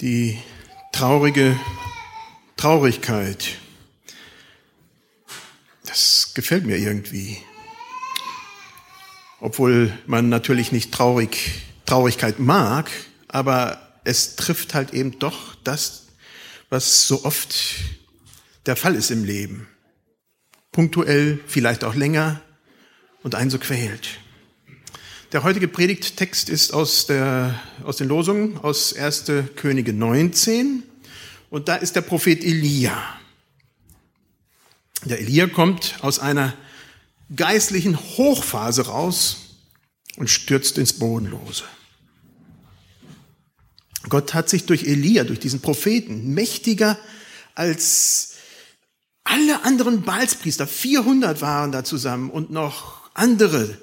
die traurige Traurigkeit. Das gefällt mir irgendwie. Obwohl man natürlich nicht traurig, Traurigkeit mag, aber es trifft halt eben doch das, was so oft der Fall ist im Leben. Punktuell, vielleicht auch länger und einen so quält. Der heutige Predigttext ist aus, der, aus den Losungen aus 1. Könige 19 und da ist der Prophet Elia. Der Elia kommt aus einer geistlichen Hochphase raus und stürzt ins Bodenlose. Gott hat sich durch Elia, durch diesen Propheten, mächtiger als alle anderen Balspriester, 400 waren da zusammen und noch andere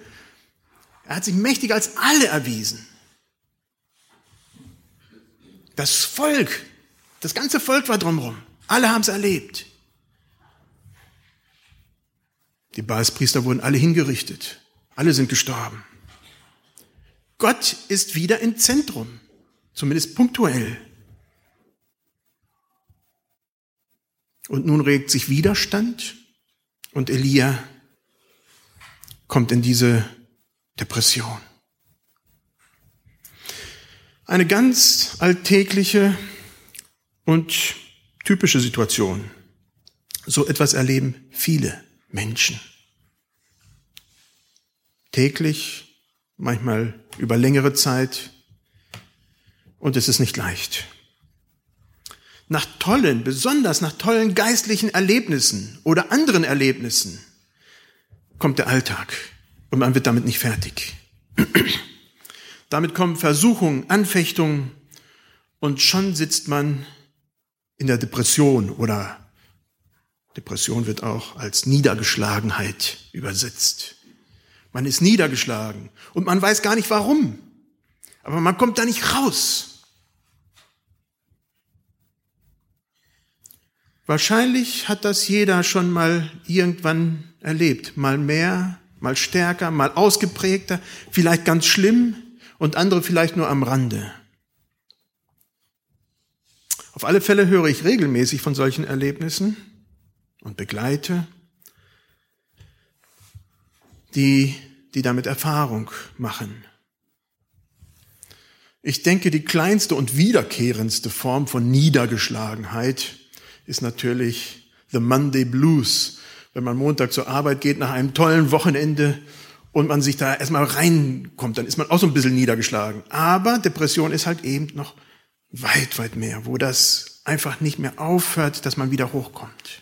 er hat sich mächtiger als alle erwiesen. Das Volk, das ganze Volk war drumherum. Alle haben es erlebt. Die Baalspriester wurden alle hingerichtet. Alle sind gestorben. Gott ist wieder im Zentrum, zumindest punktuell. Und nun regt sich Widerstand und Elia kommt in diese Depression. Eine ganz alltägliche und typische Situation. So etwas erleben viele Menschen. Täglich, manchmal über längere Zeit. Und es ist nicht leicht. Nach tollen, besonders nach tollen geistlichen Erlebnissen oder anderen Erlebnissen kommt der Alltag und man wird damit nicht fertig. damit kommen Versuchungen, Anfechtungen und schon sitzt man in der Depression oder Depression wird auch als Niedergeschlagenheit übersetzt. Man ist niedergeschlagen und man weiß gar nicht warum, aber man kommt da nicht raus. Wahrscheinlich hat das jeder schon mal irgendwann erlebt, mal mehr, mal stärker, mal ausgeprägter, vielleicht ganz schlimm und andere vielleicht nur am Rande. Auf alle Fälle höre ich regelmäßig von solchen Erlebnissen und begleite die, die damit Erfahrung machen. Ich denke, die kleinste und wiederkehrendste Form von Niedergeschlagenheit ist natürlich The Monday Blues, wenn man Montag zur Arbeit geht nach einem tollen Wochenende und man sich da erstmal reinkommt, dann ist man auch so ein bisschen niedergeschlagen. Aber Depression ist halt eben noch weit, weit mehr, wo das einfach nicht mehr aufhört, dass man wieder hochkommt.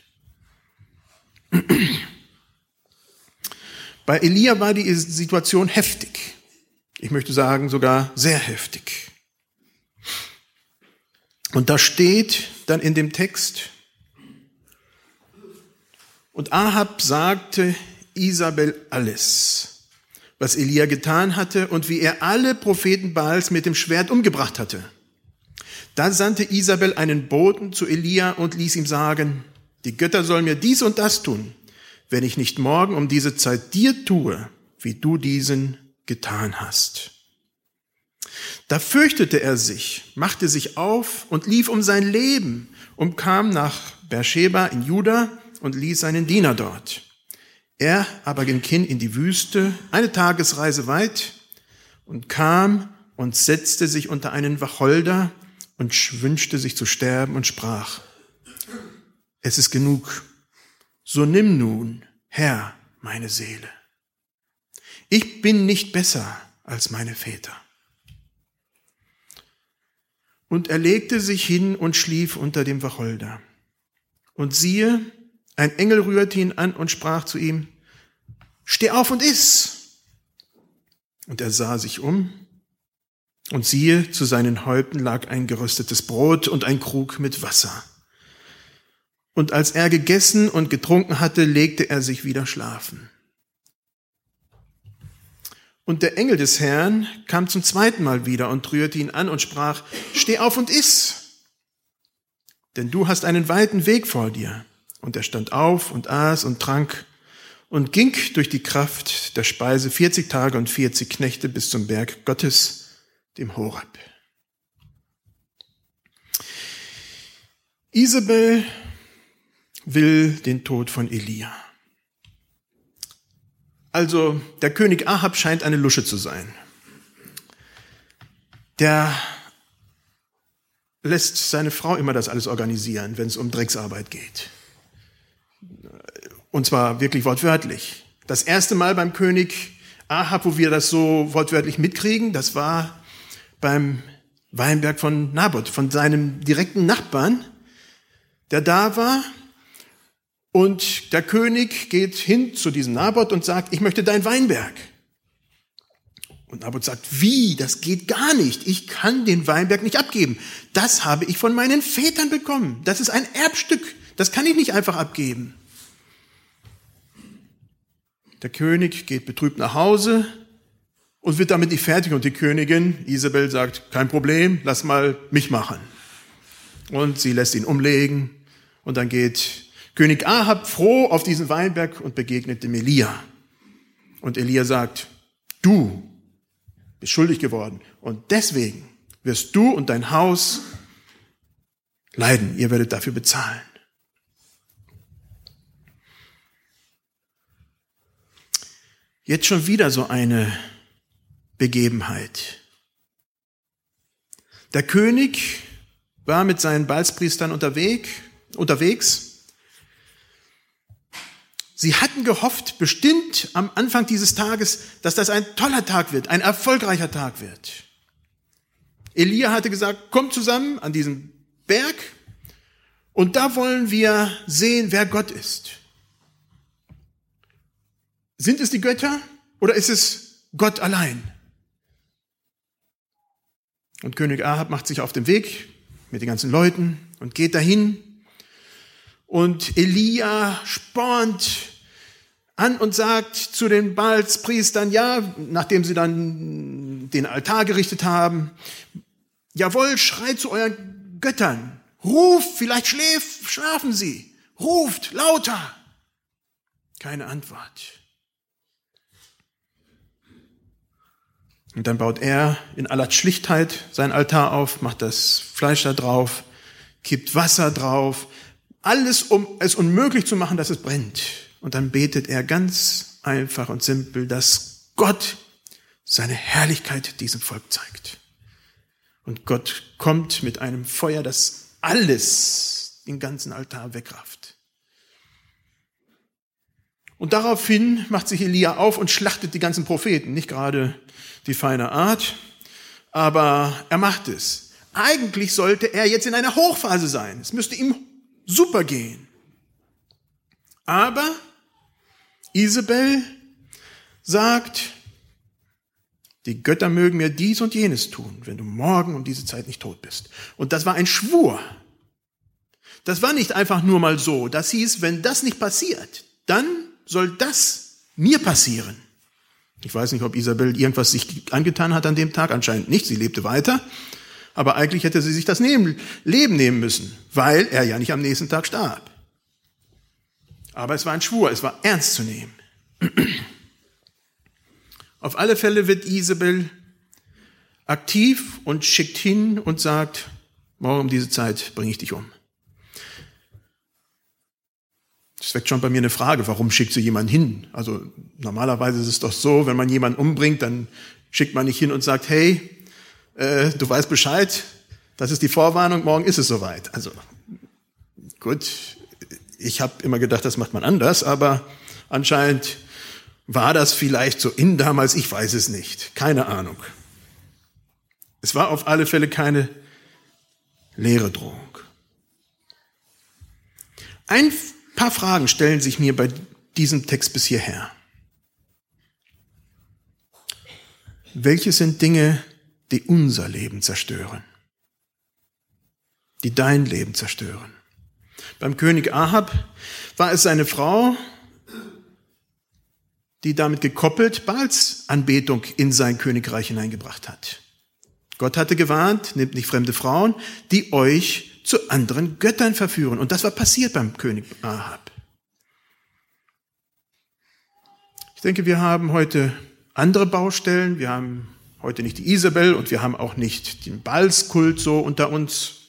Bei Elia war die Situation heftig. Ich möchte sagen, sogar sehr heftig. Und da steht dann in dem Text, und Ahab sagte Isabel alles, was Elia getan hatte und wie er alle Propheten Baals mit dem Schwert umgebracht hatte. Da sandte Isabel einen Boten zu Elia und ließ ihm sagen, die Götter sollen mir dies und das tun, wenn ich nicht morgen um diese Zeit dir tue, wie du diesen getan hast. Da fürchtete er sich, machte sich auf und lief um sein Leben und kam nach Beersheba in Juda und ließ seinen Diener dort. Er aber ging hin in die Wüste, eine Tagesreise weit, und kam und setzte sich unter einen Wacholder und wünschte sich zu sterben und sprach, es ist genug, so nimm nun, Herr, meine Seele. Ich bin nicht besser als meine Väter. Und er legte sich hin und schlief unter dem Wacholder. Und siehe, ein Engel rührte ihn an und sprach zu ihm, Steh auf und iss. Und er sah sich um, und siehe, zu seinen Häupten lag ein geröstetes Brot und ein Krug mit Wasser. Und als er gegessen und getrunken hatte, legte er sich wieder schlafen. Und der Engel des Herrn kam zum zweiten Mal wieder und rührte ihn an und sprach, Steh auf und iss, denn du hast einen weiten Weg vor dir. Und er stand auf und aß und trank und ging durch die Kraft der Speise 40 Tage und 40 Knechte bis zum Berg Gottes, dem Horeb. Isabel will den Tod von Elia. Also der König Ahab scheint eine Lusche zu sein. Der lässt seine Frau immer das alles organisieren, wenn es um Drecksarbeit geht. Und zwar wirklich wortwörtlich. Das erste Mal beim König Ahab, wo wir das so wortwörtlich mitkriegen, das war beim Weinberg von Naboth, von seinem direkten Nachbarn, der da war. Und der König geht hin zu diesem Naboth und sagt, ich möchte dein Weinberg. Und Naboth sagt, wie? Das geht gar nicht. Ich kann den Weinberg nicht abgeben. Das habe ich von meinen Vätern bekommen. Das ist ein Erbstück. Das kann ich nicht einfach abgeben. Der König geht betrübt nach Hause und wird damit nicht fertig. Und die Königin Isabel sagt, kein Problem, lass mal mich machen. Und sie lässt ihn umlegen. Und dann geht König Ahab froh auf diesen Weinberg und begegnet dem Elia. Und Elia sagt, du bist schuldig geworden. Und deswegen wirst du und dein Haus leiden. Ihr werdet dafür bezahlen. Jetzt schon wieder so eine Begebenheit. Der König war mit seinen Balzpriestern unterwegs, unterwegs. Sie hatten gehofft, bestimmt am Anfang dieses Tages, dass das ein toller Tag wird, ein erfolgreicher Tag wird. Elia hatte gesagt, kommt zusammen an diesen Berg und da wollen wir sehen, wer Gott ist. Sind es die Götter oder ist es Gott allein? Und König Ahab macht sich auf den Weg mit den ganzen Leuten und geht dahin. Und Elia spornt an und sagt zu den Balspriestern, ja, nachdem sie dann den Altar gerichtet haben, jawohl, schreit zu euren Göttern, ruft, vielleicht schläf, schlafen sie, ruft lauter. Keine Antwort. Und dann baut er in aller Schlichtheit sein Altar auf, macht das Fleisch da drauf, kippt Wasser drauf, alles, um es unmöglich zu machen, dass es brennt. Und dann betet er ganz einfach und simpel, dass Gott seine Herrlichkeit diesem Volk zeigt. Und Gott kommt mit einem Feuer, das alles, den ganzen Altar wegrafft. Und daraufhin macht sich Elia auf und schlachtet die ganzen Propheten, nicht gerade die feine Art, aber er macht es. Eigentlich sollte er jetzt in einer Hochphase sein. Es müsste ihm super gehen. Aber Isabel sagt, die Götter mögen mir dies und jenes tun, wenn du morgen um diese Zeit nicht tot bist. Und das war ein Schwur. Das war nicht einfach nur mal so. Das hieß, wenn das nicht passiert, dann soll das mir passieren. Ich weiß nicht, ob Isabel irgendwas sich angetan hat an dem Tag. Anscheinend nicht. Sie lebte weiter. Aber eigentlich hätte sie sich das Leben nehmen müssen, weil er ja nicht am nächsten Tag starb. Aber es war ein Schwur, es war ernst zu nehmen. Auf alle Fälle wird Isabel aktiv und schickt hin und sagt, morgen um diese Zeit bringe ich dich um. Das weckt schon bei mir eine Frage, warum schickt sie jemanden hin? Also normalerweise ist es doch so, wenn man jemanden umbringt, dann schickt man nicht hin und sagt, hey, äh, du weißt Bescheid, das ist die Vorwarnung, morgen ist es soweit. Also gut, ich habe immer gedacht, das macht man anders, aber anscheinend war das vielleicht so in damals, ich weiß es nicht, keine Ahnung. Es war auf alle Fälle keine leere Drohung. Ein paar Fragen stellen sich mir bei diesem Text bis hierher. Welche sind Dinge, die unser Leben zerstören? Die dein Leben zerstören? Beim König Ahab war es seine Frau, die damit gekoppelt Baals Anbetung in sein Königreich hineingebracht hat. Gott hatte gewarnt, nehmt nicht fremde Frauen, die euch zu anderen Göttern verführen. Und das war passiert beim König Ahab. Ich denke, wir haben heute andere Baustellen. Wir haben heute nicht die Isabel und wir haben auch nicht den Balskult so unter uns.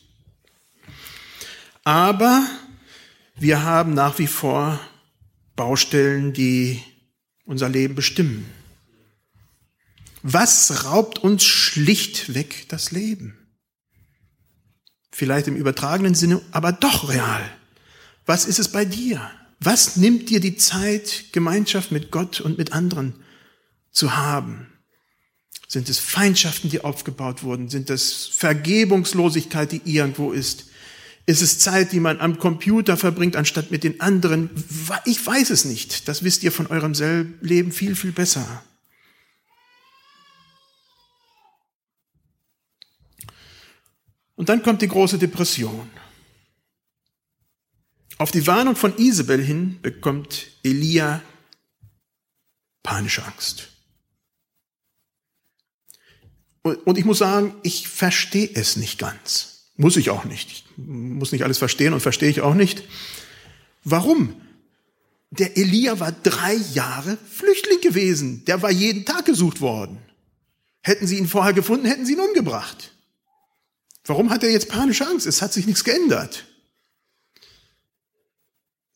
Aber wir haben nach wie vor Baustellen, die unser Leben bestimmen. Was raubt uns schlichtweg das Leben? Vielleicht im übertragenen Sinne, aber doch real. Was ist es bei dir? Was nimmt dir die Zeit, Gemeinschaft mit Gott und mit anderen zu haben? Sind es Feindschaften, die aufgebaut wurden? Sind es Vergebungslosigkeit, die irgendwo ist? Ist es Zeit, die man am Computer verbringt, anstatt mit den anderen? Ich weiß es nicht. Das wisst ihr von eurem Leben viel, viel besser. Und dann kommt die große Depression. Auf die Warnung von Isabel hin bekommt Elia panische Angst. Und ich muss sagen, ich verstehe es nicht ganz. Muss ich auch nicht. Ich muss nicht alles verstehen und verstehe ich auch nicht. Warum? Der Elia war drei Jahre Flüchtling gewesen. Der war jeden Tag gesucht worden. Hätten sie ihn vorher gefunden, hätten sie ihn umgebracht. Warum hat er jetzt panische Angst? Es hat sich nichts geändert.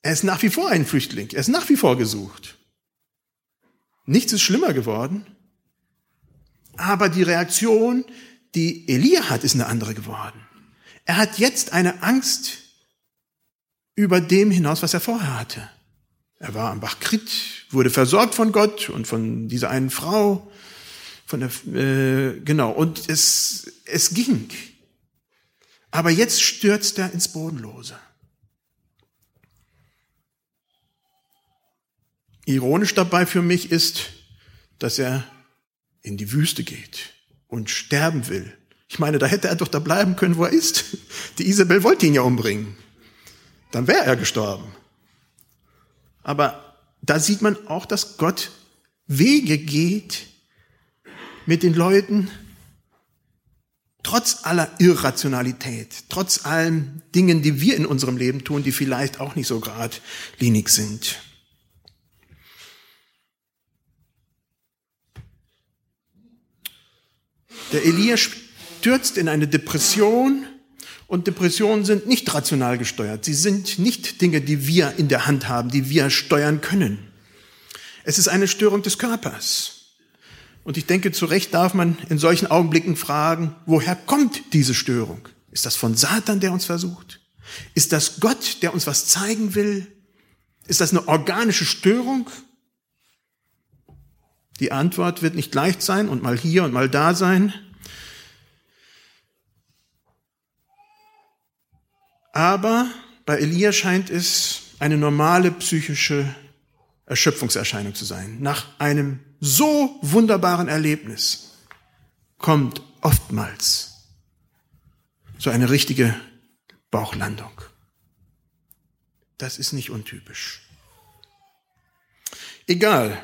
Er ist nach wie vor ein Flüchtling. Er ist nach wie vor gesucht. Nichts ist schlimmer geworden. Aber die Reaktion, die Elia hat, ist eine andere geworden. Er hat jetzt eine Angst über dem hinaus, was er vorher hatte. Er war am Bach Krit, wurde versorgt von Gott und von dieser einen Frau, von der, äh, genau, und es, es ging. Aber jetzt stürzt er ins Bodenlose. Ironisch dabei für mich ist, dass er in die Wüste geht und sterben will. Ich meine, da hätte er doch da bleiben können, wo er ist. Die Isabel wollte ihn ja umbringen. Dann wäre er gestorben. Aber da sieht man auch, dass Gott Wege geht mit den Leuten, trotz aller Irrationalität, trotz allen Dingen, die wir in unserem Leben tun, die vielleicht auch nicht so geradlinig sind. Der Elia stürzt in eine Depression und Depressionen sind nicht rational gesteuert. Sie sind nicht Dinge, die wir in der Hand haben, die wir steuern können. Es ist eine Störung des Körpers. Und ich denke, zu Recht darf man in solchen Augenblicken fragen, woher kommt diese Störung? Ist das von Satan, der uns versucht? Ist das Gott, der uns was zeigen will? Ist das eine organische Störung? Die Antwort wird nicht leicht sein und mal hier und mal da sein. Aber bei Elia scheint es eine normale psychische Erschöpfungserscheinung zu sein. Nach einem so wunderbaren Erlebnis kommt oftmals so eine richtige Bauchlandung. Das ist nicht untypisch. Egal,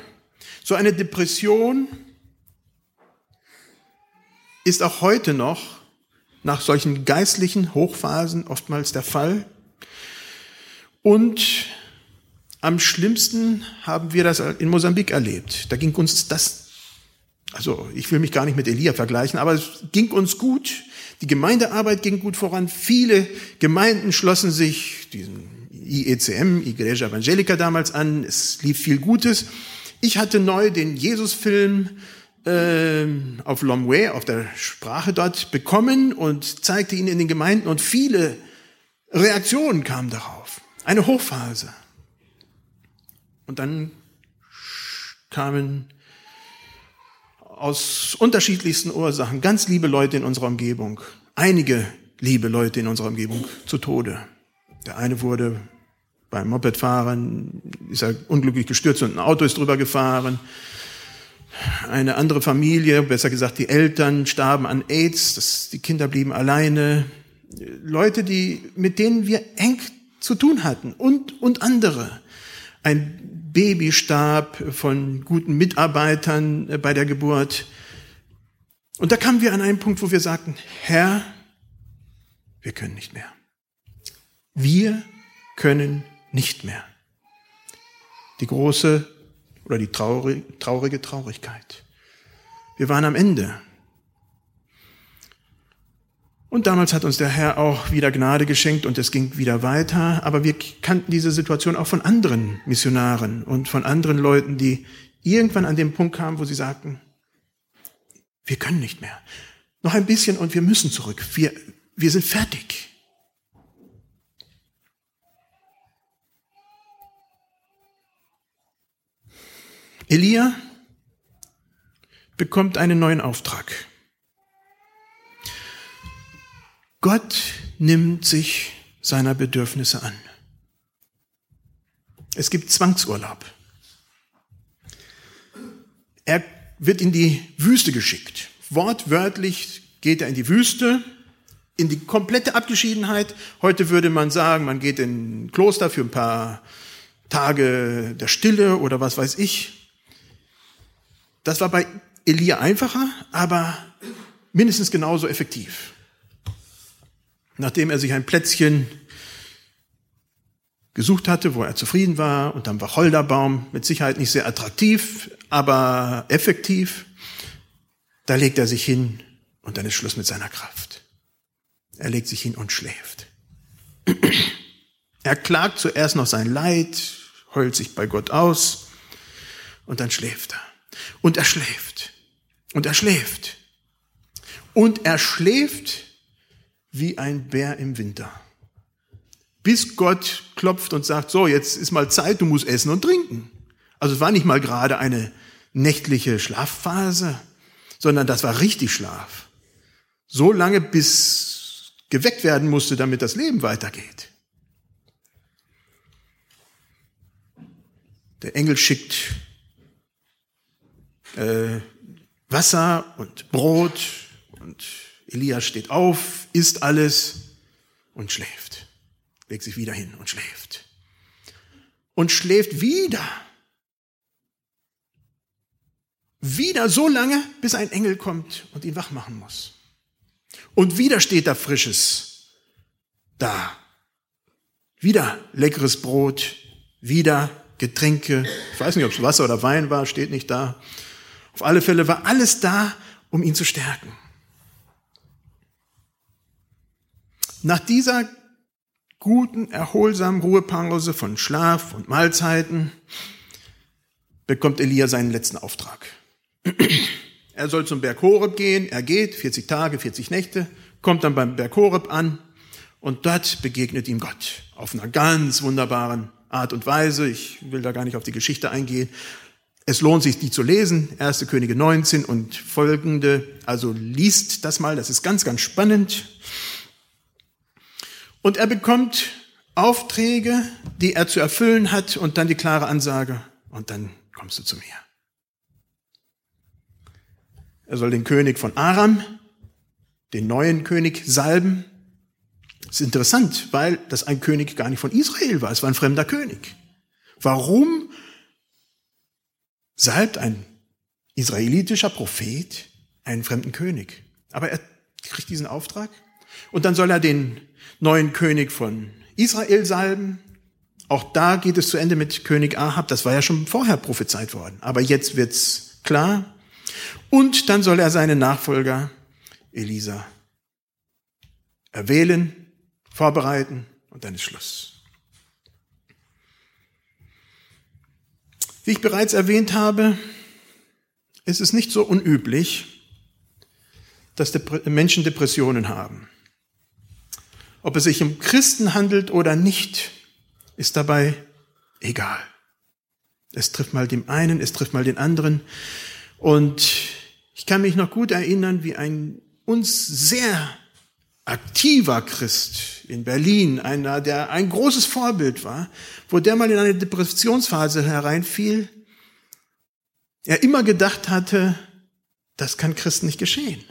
so eine Depression ist auch heute noch nach solchen geistlichen Hochphasen oftmals der Fall. Und am schlimmsten haben wir das in Mosambik erlebt. Da ging uns das, also ich will mich gar nicht mit Elia vergleichen, aber es ging uns gut. Die Gemeindearbeit ging gut voran. Viele Gemeinden schlossen sich diesen IECM, Igreja Evangelica damals an. Es lief viel Gutes. Ich hatte neu den Jesus-Film äh, auf Lomwe, auf der Sprache dort bekommen und zeigte ihn in den Gemeinden und viele Reaktionen kamen darauf. Eine Hochphase. Und dann kamen aus unterschiedlichsten Ursachen ganz liebe Leute in unserer Umgebung, einige liebe Leute in unserer Umgebung zu Tode. Der eine wurde beim Mopedfahren ist er unglücklich gestürzt und ein Auto ist drüber gefahren. Eine andere Familie, besser gesagt die Eltern, starben an AIDS, das, die Kinder blieben alleine. Leute, die, mit denen wir eng zu tun hatten und, und andere. Ein Baby starb von guten Mitarbeitern äh, bei der Geburt. Und da kamen wir an einen Punkt, wo wir sagten, Herr, wir können nicht mehr. Wir können nicht mehr. Die große oder die traurige Traurigkeit. Wir waren am Ende. Und damals hat uns der Herr auch wieder Gnade geschenkt und es ging wieder weiter. Aber wir kannten diese Situation auch von anderen Missionaren und von anderen Leuten, die irgendwann an dem Punkt kamen, wo sie sagten, wir können nicht mehr. Noch ein bisschen und wir müssen zurück. Wir, wir sind fertig. Elia bekommt einen neuen Auftrag. Gott nimmt sich seiner Bedürfnisse an. Es gibt Zwangsurlaub. Er wird in die Wüste geschickt. Wortwörtlich geht er in die Wüste, in die komplette Abgeschiedenheit. Heute würde man sagen, man geht in ein Kloster für ein paar Tage der Stille oder was weiß ich. Das war bei Elia einfacher, aber mindestens genauso effektiv nachdem er sich ein Plätzchen gesucht hatte, wo er zufrieden war, unterm Wacholderbaum, mit Sicherheit nicht sehr attraktiv, aber effektiv, da legt er sich hin und dann ist Schluss mit seiner Kraft. Er legt sich hin und schläft. Er klagt zuerst noch sein Leid, heult sich bei Gott aus und dann schläft er. Und er schläft. Und er schläft. Und er schläft wie ein Bär im Winter. Bis Gott klopft und sagt, so, jetzt ist mal Zeit, du musst essen und trinken. Also es war nicht mal gerade eine nächtliche Schlafphase, sondern das war richtig Schlaf. So lange, bis geweckt werden musste, damit das Leben weitergeht. Der Engel schickt äh, Wasser und Brot und Elia steht auf, isst alles und schläft. Legt sich wieder hin und schläft. Und schläft wieder. Wieder so lange, bis ein Engel kommt und ihn wach machen muss. Und wieder steht da Frisches da. Wieder leckeres Brot, wieder Getränke. Ich weiß nicht, ob es Wasser oder Wein war, steht nicht da. Auf alle Fälle war alles da, um ihn zu stärken. Nach dieser guten, erholsamen Ruhepause von Schlaf und Mahlzeiten bekommt Elia seinen letzten Auftrag. Er soll zum Berg Horeb gehen, er geht 40 Tage, 40 Nächte, kommt dann beim Berg Horeb an und dort begegnet ihm Gott auf einer ganz wunderbaren Art und Weise. Ich will da gar nicht auf die Geschichte eingehen. Es lohnt sich, die zu lesen. Erste Könige 19 und folgende. Also liest das mal, das ist ganz, ganz spannend. Und er bekommt Aufträge, die er zu erfüllen hat und dann die klare Ansage, und dann kommst du zu mir. Er soll den König von Aram, den neuen König, salben. Das ist interessant, weil das ein König gar nicht von Israel war, es war ein fremder König. Warum salbt ein israelitischer Prophet einen fremden König? Aber er kriegt diesen Auftrag und dann soll er den neuen König von Israel salben. Auch da geht es zu Ende mit König Ahab. Das war ja schon vorher prophezeit worden. Aber jetzt wird's klar. Und dann soll er seinen Nachfolger Elisa erwählen, vorbereiten und dann ist Schluss. Wie ich bereits erwähnt habe, ist es nicht so unüblich, dass Menschen Depressionen haben. Ob es sich um Christen handelt oder nicht, ist dabei egal. Es trifft mal dem einen, es trifft mal den anderen. Und ich kann mich noch gut erinnern, wie ein uns sehr aktiver Christ in Berlin, einer, der ein großes Vorbild war, wo der mal in eine Depressionsphase hereinfiel, er immer gedacht hatte, das kann Christen nicht geschehen.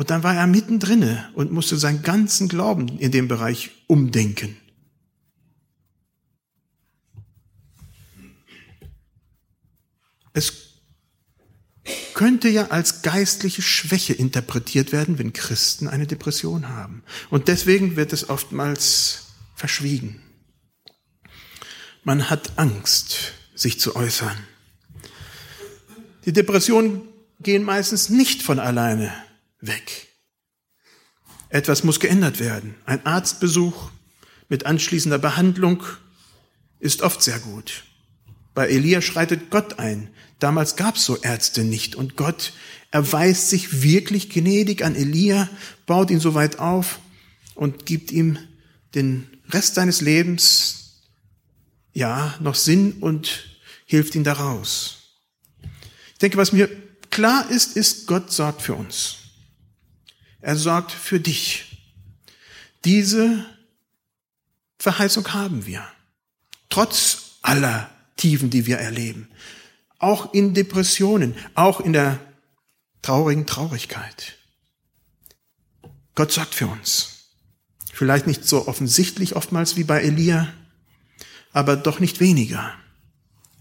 Und dann war er mittendrin und musste seinen ganzen Glauben in dem Bereich umdenken. Es könnte ja als geistliche Schwäche interpretiert werden, wenn Christen eine Depression haben. Und deswegen wird es oftmals verschwiegen. Man hat Angst, sich zu äußern. Die Depressionen gehen meistens nicht von alleine weg. Etwas muss geändert werden. Ein Arztbesuch mit anschließender Behandlung ist oft sehr gut. Bei Elia schreitet Gott ein. Damals gab es so Ärzte nicht. Und Gott erweist sich wirklich gnädig an Elia, baut ihn so weit auf und gibt ihm den Rest seines Lebens, ja, noch Sinn und hilft ihm daraus. Ich denke, was mir klar ist, ist, Gott sorgt für uns. Er sorgt für dich. Diese Verheißung haben wir. Trotz aller Tiefen, die wir erleben. Auch in Depressionen, auch in der traurigen Traurigkeit. Gott sorgt für uns. Vielleicht nicht so offensichtlich oftmals wie bei Elia, aber doch nicht weniger.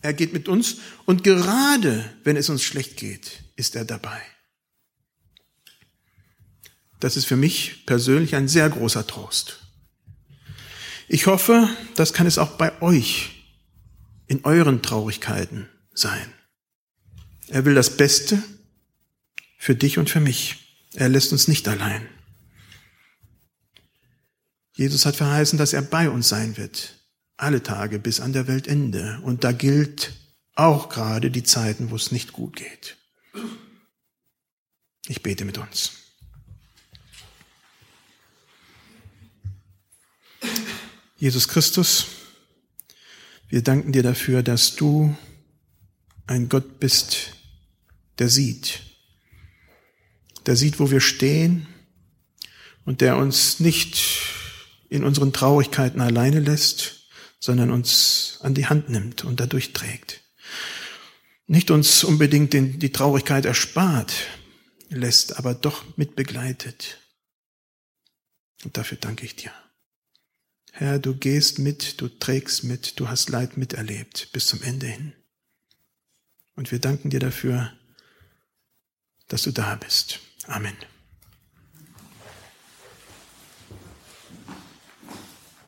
Er geht mit uns und gerade wenn es uns schlecht geht, ist er dabei. Das ist für mich persönlich ein sehr großer Trost. Ich hoffe, das kann es auch bei euch in euren Traurigkeiten sein. Er will das Beste für dich und für mich. Er lässt uns nicht allein. Jesus hat verheißen, dass er bei uns sein wird, alle Tage bis an der Weltende. Und da gilt auch gerade die Zeiten, wo es nicht gut geht. Ich bete mit uns. Jesus Christus, wir danken dir dafür, dass du ein Gott bist, der sieht, der sieht, wo wir stehen und der uns nicht in unseren Traurigkeiten alleine lässt, sondern uns an die Hand nimmt und dadurch trägt. Nicht uns unbedingt den, die Traurigkeit erspart lässt, aber doch mit begleitet. Und dafür danke ich dir. Herr, du gehst mit, du trägst mit, du hast Leid miterlebt bis zum Ende hin. Und wir danken dir dafür, dass du da bist. Amen.